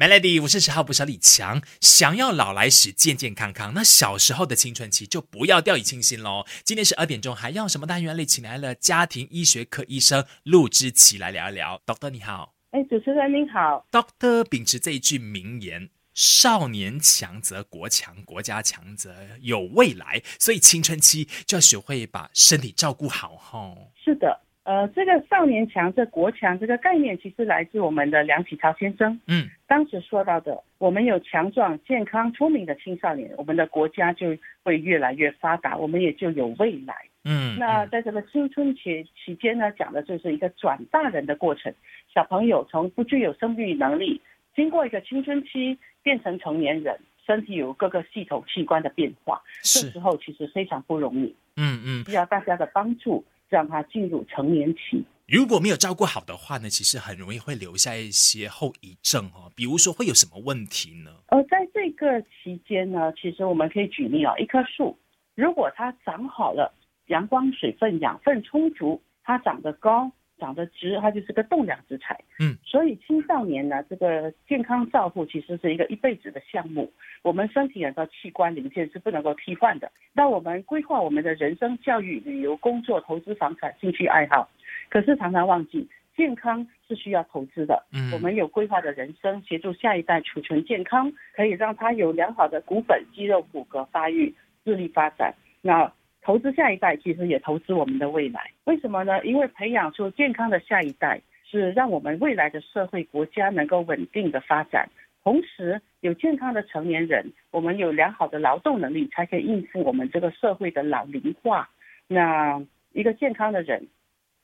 Melody，我是十号不小李强。想要老来时健健康康，那小时候的青春期就不要掉以轻心喽。今天十二点钟，还要什么单元里请来了家庭医学科医生陆之奇来聊一聊。Doctor 你好，哎，主持人您好。Doctor 秉持这一句名言：少年强则国强，国家强则有未来。所以青春期就要学会把身体照顾好哈。是的。呃，这个少年强这国强这个概念，其实来自我们的梁启超先生。嗯，当时说到的，我们有强壮、健康、聪明的青少年，我们的国家就会越来越发达，我们也就有未来。嗯，那在这个青春期期间呢，讲的就是一个转大人的过程。小朋友从不具有生育能力，经过一个青春期变成成年人，身体有各个系统器官的变化，这时候其实非常不容易。嗯嗯，需要大家的帮助。让他进入成年期，如果没有照顾好的话呢，其实很容易会留下一些后遗症哦。比如说会有什么问题呢？呃在这个期间呢，其实我们可以举例啊，一棵树如果它长好了，阳光、水分、养分充足，它长得高。长得直，它就是个栋梁之材。嗯，所以青少年呢，这个健康照护其实是一个一辈子的项目。我们身体很多器官零件是不能够替换的。那我们规划我们的人生、教育、旅游、工作、投资、房产、兴趣爱好，可是常常忘记健康是需要投资的。嗯，我们有规划的人生，协助下一代储存健康，可以让他有良好的骨本、肌肉、骨骼发育、智力发展。那投资下一代，其实也投资我们的未来。为什么呢？因为培养出健康的下一代，是让我们未来的社会国家能够稳定的发展。同时，有健康的成年人，我们有良好的劳动能力，才可以应付我们这个社会的老龄化。那一个健康的人，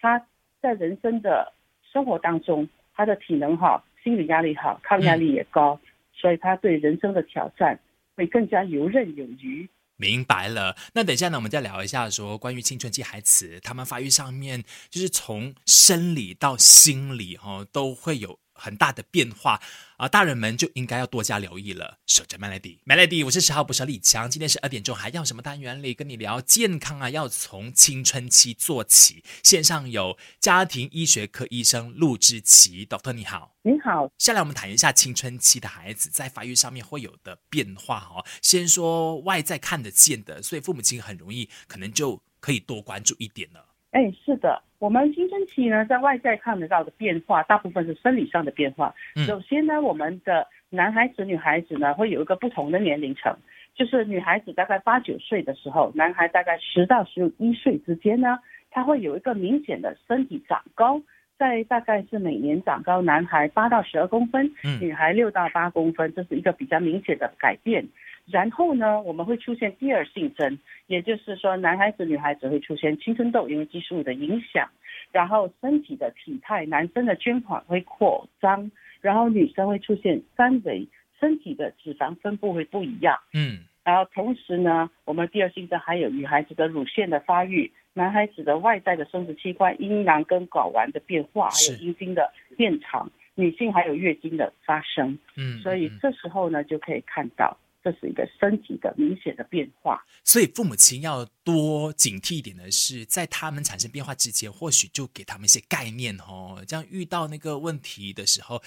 他在人生的生活当中，他的体能好，心理压力好，抗压力也高，所以他对人生的挑战会更加游刃有余。明白了，那等一下呢，我们再聊一下说关于青春期孩子他们发育上面，就是从生理到心理哈，都会有。很大的变化啊！大人们就应该要多加留意了。守着 Melody，Melody，我是十号不是李强。今天是二点钟还要什么单元里跟你聊健康啊？要从青春期做起。线上有家庭医学科医生陆之奇，Doctor 你好，你好。下来我们谈一下青春期的孩子在发育上面会有的变化哦。先说外在看得见的，所以父母亲很容易可能就可以多关注一点了。哎，是的，我们青春期呢，在外在看得到的变化，大部分是生理上的变化。首先呢，我们的男孩子、女孩子呢，会有一个不同的年龄层，就是女孩子大概八九岁的时候，男孩大概十到十一岁之间呢，他会有一个明显的身体长高，在大概是每年长高，男孩八到十二公分，女孩六到八公分，这是一个比较明显的改变。然后呢，我们会出现第二性征，也就是说，男孩子、女孩子会出现青春痘，因为激素的影响。然后身体的体态，男生的捐款会扩张，然后女生会出现三维，身体的脂肪分布会不一样。嗯，然后同时呢，我们第二性征还有女孩子的乳腺的发育，男孩子的外在的生殖器官阴囊跟睾丸的变化，还有阴茎的变长，女性还有月经的发生。嗯，所以这时候呢，就可以看到。这是一个身体的明显的变化，所以父母亲要多警惕一点的是，在他们产生变化之前，或许就给他们一些概念哦，这样遇到那个问题的时候，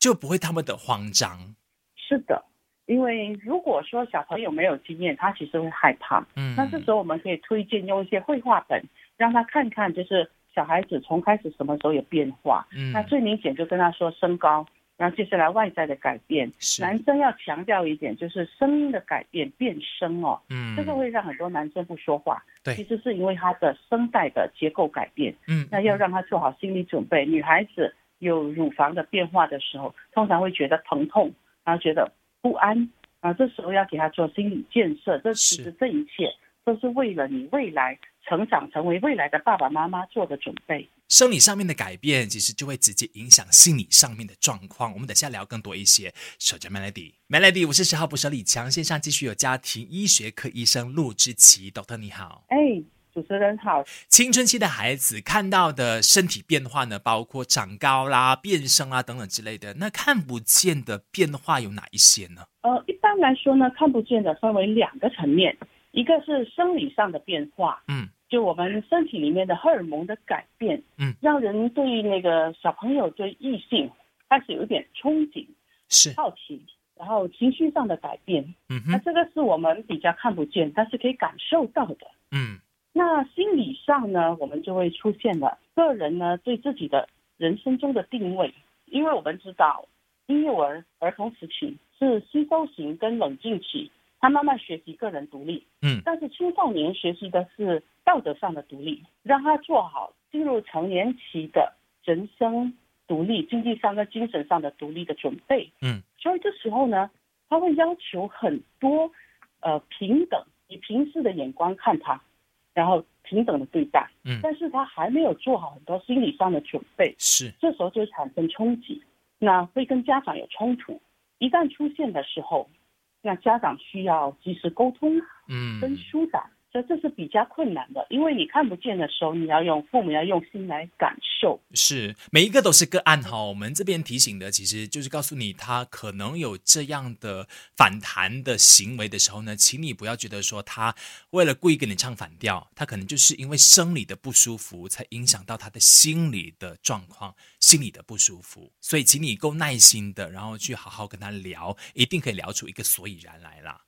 就不会他们的慌张。是的，因为如果说小朋友没有经验，他其实会害怕。嗯，那这时候我们可以推荐用一些绘画本，让他看看，就是小孩子从开始什么时候有变化。嗯，那最明显就跟他说身高。然后接下来外在的改变，男生要强调一点，就是声音的改变变声哦，嗯，这个会让很多男生不说话，对，其实是因为他的声带的结构改变，嗯，那要让他做好心理准备。女孩子有乳房的变化的时候，通常会觉得疼痛，然后觉得不安，啊，这时候要给他做心理建设，这其实这一切都是为了你未来成长成为未来的爸爸妈妈做的准备。生理上面的改变，其实就会直接影响心理上面的状况。我们等下聊更多一些。守着 Melody，Melody，我是十号捕手李强。线上继续有家庭医学科医生陆之奇，Doctor 你好。哎，主持人好。青春期的孩子看到的身体变化呢，包括长高啦、变声啊等等之类的。那看不见的变化有哪一些呢？呃，一般来说呢，看不见的分为两个层面，一个是生理上的变化，嗯。就我们身体里面的荷尔蒙的改变，嗯，让人对那个小朋友对异性开始有点憧憬，是，好奇，然后情绪上的改变。嗯，那这个是我们比较看不见，但是可以感受到的。嗯那心理上呢，我们就会出现了个人呢对自己的人生中的定位，因为我们知道婴幼儿儿童时期是吸收型跟冷静期，他慢慢学习个人独立。嗯但是青少年学习的是道德上的独立，让他做好进入成年期的人生独立、经济上跟精神上的独立的准备。嗯，所以这时候呢，他会要求很多，呃，平等，以平视的眼光看他，然后平等的对待。嗯但是他还没有做好很多心理上的准备，是，这时候就会产生冲击，那会跟家长有冲突。一旦出现的时候，那家长需要及时沟通嗯。跟疏导，所以这是比较困难的，因为你看不见的时候，你要用父母要用心来感受。是每一个都是个案哈。我们这边提醒的其实就是告诉你，他可能有这样的反弹的行为的时候呢，请你不要觉得说他为了故意跟你唱反调，他可能就是因为生理的不舒服，才影响到他的心理的状况，心理的不舒服。所以，请你够耐心的，然后去好好跟他聊，一定可以聊出一个所以然来啦。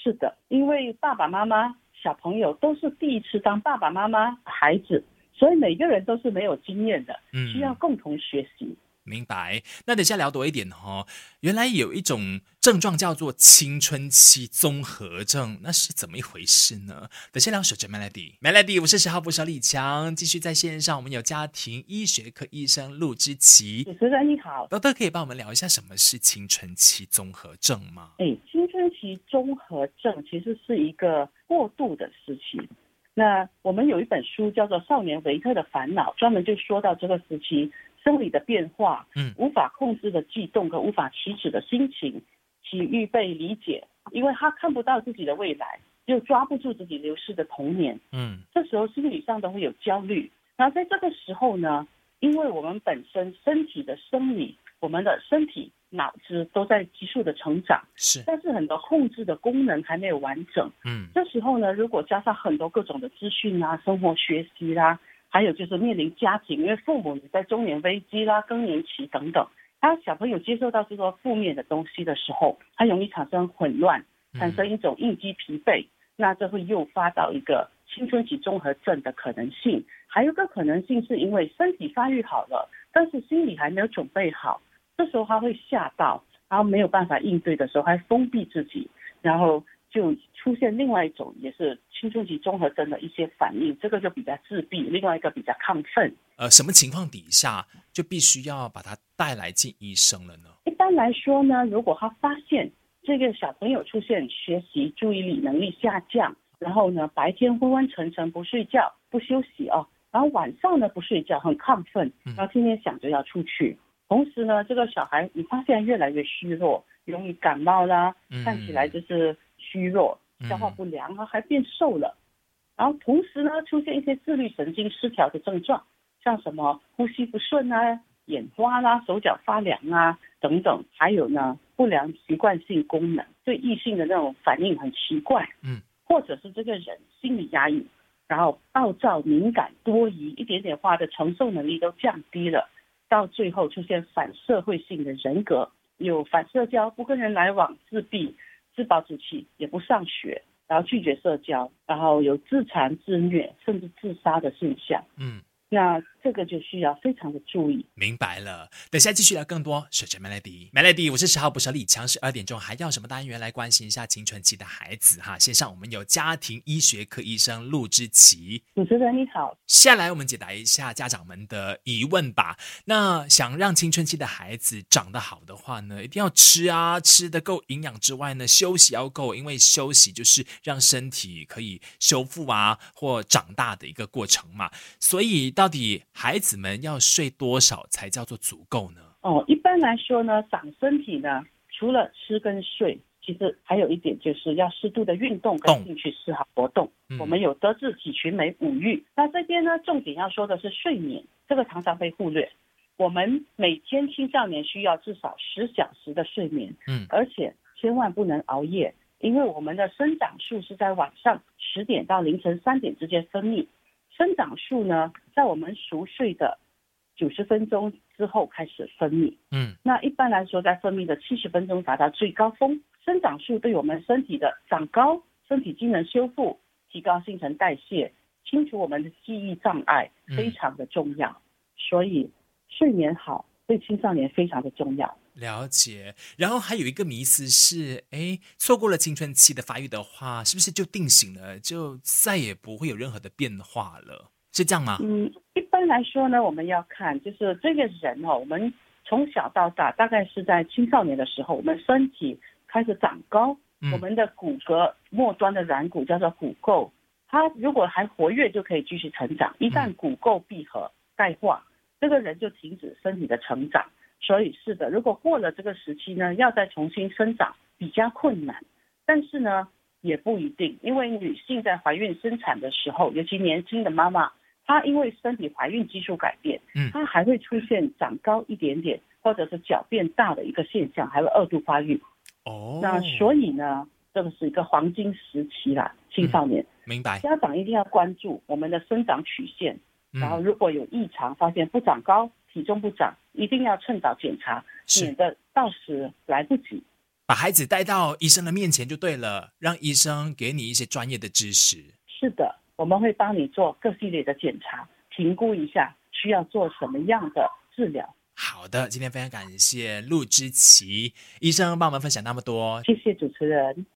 是的，因为爸爸妈妈、小朋友都是第一次当爸爸妈妈、孩子，所以每个人都是没有经验的，嗯需要共同学习。明白。那等下聊多一点哦、原来有一种症状叫做青春期综合症，那是怎么一回事呢？等下聊守着 Melody，Melody，我是十号捕手李强，继续在线上，我们有家庭医学科医生陆之奇主持人你好，豆豆可以帮我们聊一下什么是青春期综合症吗？哎，青春期综合症其实是一个过渡的时期。那我们有一本书叫做《少年维特的烦恼》，专门就说到这个时期生理的变化，嗯。无法控制的悸动和无法启齿的心情，其预备理解，因为他看不到自己的未来，又抓不住自己流逝的童年，嗯。这时候心理上都会有焦虑。然后在这个时候呢，因为我们本身身体的生理，我们的身体、脑子都在急速的成长，是，但是很多控制的功能还没有完整。嗯。这时候呢，如果加上很多各种的资讯啊、生活学习啦、还有就是面临家庭，因为父母也在中年危机啦、更年期等等，他小朋友接受到这个负面的东西的时候，他容易产生混乱，产生一种应激疲惫，那这会诱发到一个青春期综合症的可能性。还有一个可能性是因为身体发育好了，但是心理还没有准备好，这时候他会吓到，然后没有办法应对的时候，还封闭自己，然后就出现另外一种也是青春期综合症的一些反应，这个就比较自闭，另外一个比较亢奋。呃，什么情况底下就必须要把他带来见医生了呢？一般来说呢，如果他发现这个小朋友出现学习注意力能力下降，然后呢白天昏昏沉沉不睡觉不休息哦，然后晚上呢不睡觉很亢奋，然后天天想着要出去，同时呢这个小孩你发现越来越虚弱，容易感冒啦，嗯看起来就是虚弱，消化不良啊，还变瘦了。然后同时呢，出现一些自律神经失调的症状，像什么呼吸不顺啊、眼花啦、手脚发凉啊等等，还有呢不良习惯性功能，对异性的那种反应很奇怪，嗯，或者是这个人心理压抑，然后暴躁、敏感、多疑，一点点话的承受能力都降低了，到最后出现反社会性的人格，有反社交、不跟人来往、自闭、自暴自弃，也不上学，然后拒绝社交，然后有自残、自虐甚至自杀的现象。嗯，那这个就需要非常的注意。明白了。等下继续聊更多。守着 Melody，Melody，我是十号捕手李强，十二点钟还要什么单元来关心一下青春期的孩子哈？线上我们有家庭医学科医生陆之奇。主持人你好，下来我们解答一下家长们的疑问吧。那想让青春期的孩子长得好的话呢，一定要吃啊，吃的够营养之外呢，休息要够，因为休息就是让身体可以修复啊或长大的一个过程嘛。所以到底孩子们要睡多少才叫做足够呢？哦，一般来说呢，长身体呢，除了吃跟睡，其实还有一点就是要适度的运动跟动兴趣嗜好活动。嗯我们有德智体群美五育，那这边呢，重点要说的是睡眠，这个常常被忽略。我们每天青少年需要至少十小时的睡眠，嗯而且千万不能熬夜，因为我们的生长素是在晚上十点到凌晨三点之间分泌。生长素呢，在我们熟睡的九十分钟之后开始分泌。嗯，那一般来说，在分泌的七十分钟达到最高峰，生长素对我们身体的长高、身体机能修复、提高新陈代谢、清除我们的记忆障碍非常的重要。所以睡眠好对青少年非常的重要。了解。然后还有一个迷思是，哎，错过了青春期的发育的话，是不是就定型了，就再也不会有任何的变化了？是这样吗？嗯，一般来说呢，我们要看就是这个人哦，我们从小到大，大概是在青少年的时候，我们身体开始长高，嗯我们的骨骼末端的软骨叫做骨垢，它如果还活跃，就可以继续成长。一旦骨垢闭合钙化，这个人就停止身体的成长。所以是的，如果过了这个时期呢，要再重新生长比较困难。但是呢，也不一定，因为女性在怀孕生产的时候，尤其年轻的妈妈，她因为身体怀孕激素改变，嗯她还会出现长高一点点，或者是脚变大的一个现象，还会二度发育。哦，那所以呢，这个是一个黄金时期啦，青少年、明白。家长一定要关注我们的生长曲线，然后嗯，如果有异常，发现不长高、体重不长，一定要趁早检查，免得到时来不及。把孩子带到医生的面前就对了，让医生给你一些专业的知识。是的，我们会帮你做各系列的检查，评估一下需要做什么样的治疗。好的，今天非常感谢陆之琪医生帮我们分享那么多。谢谢主持人。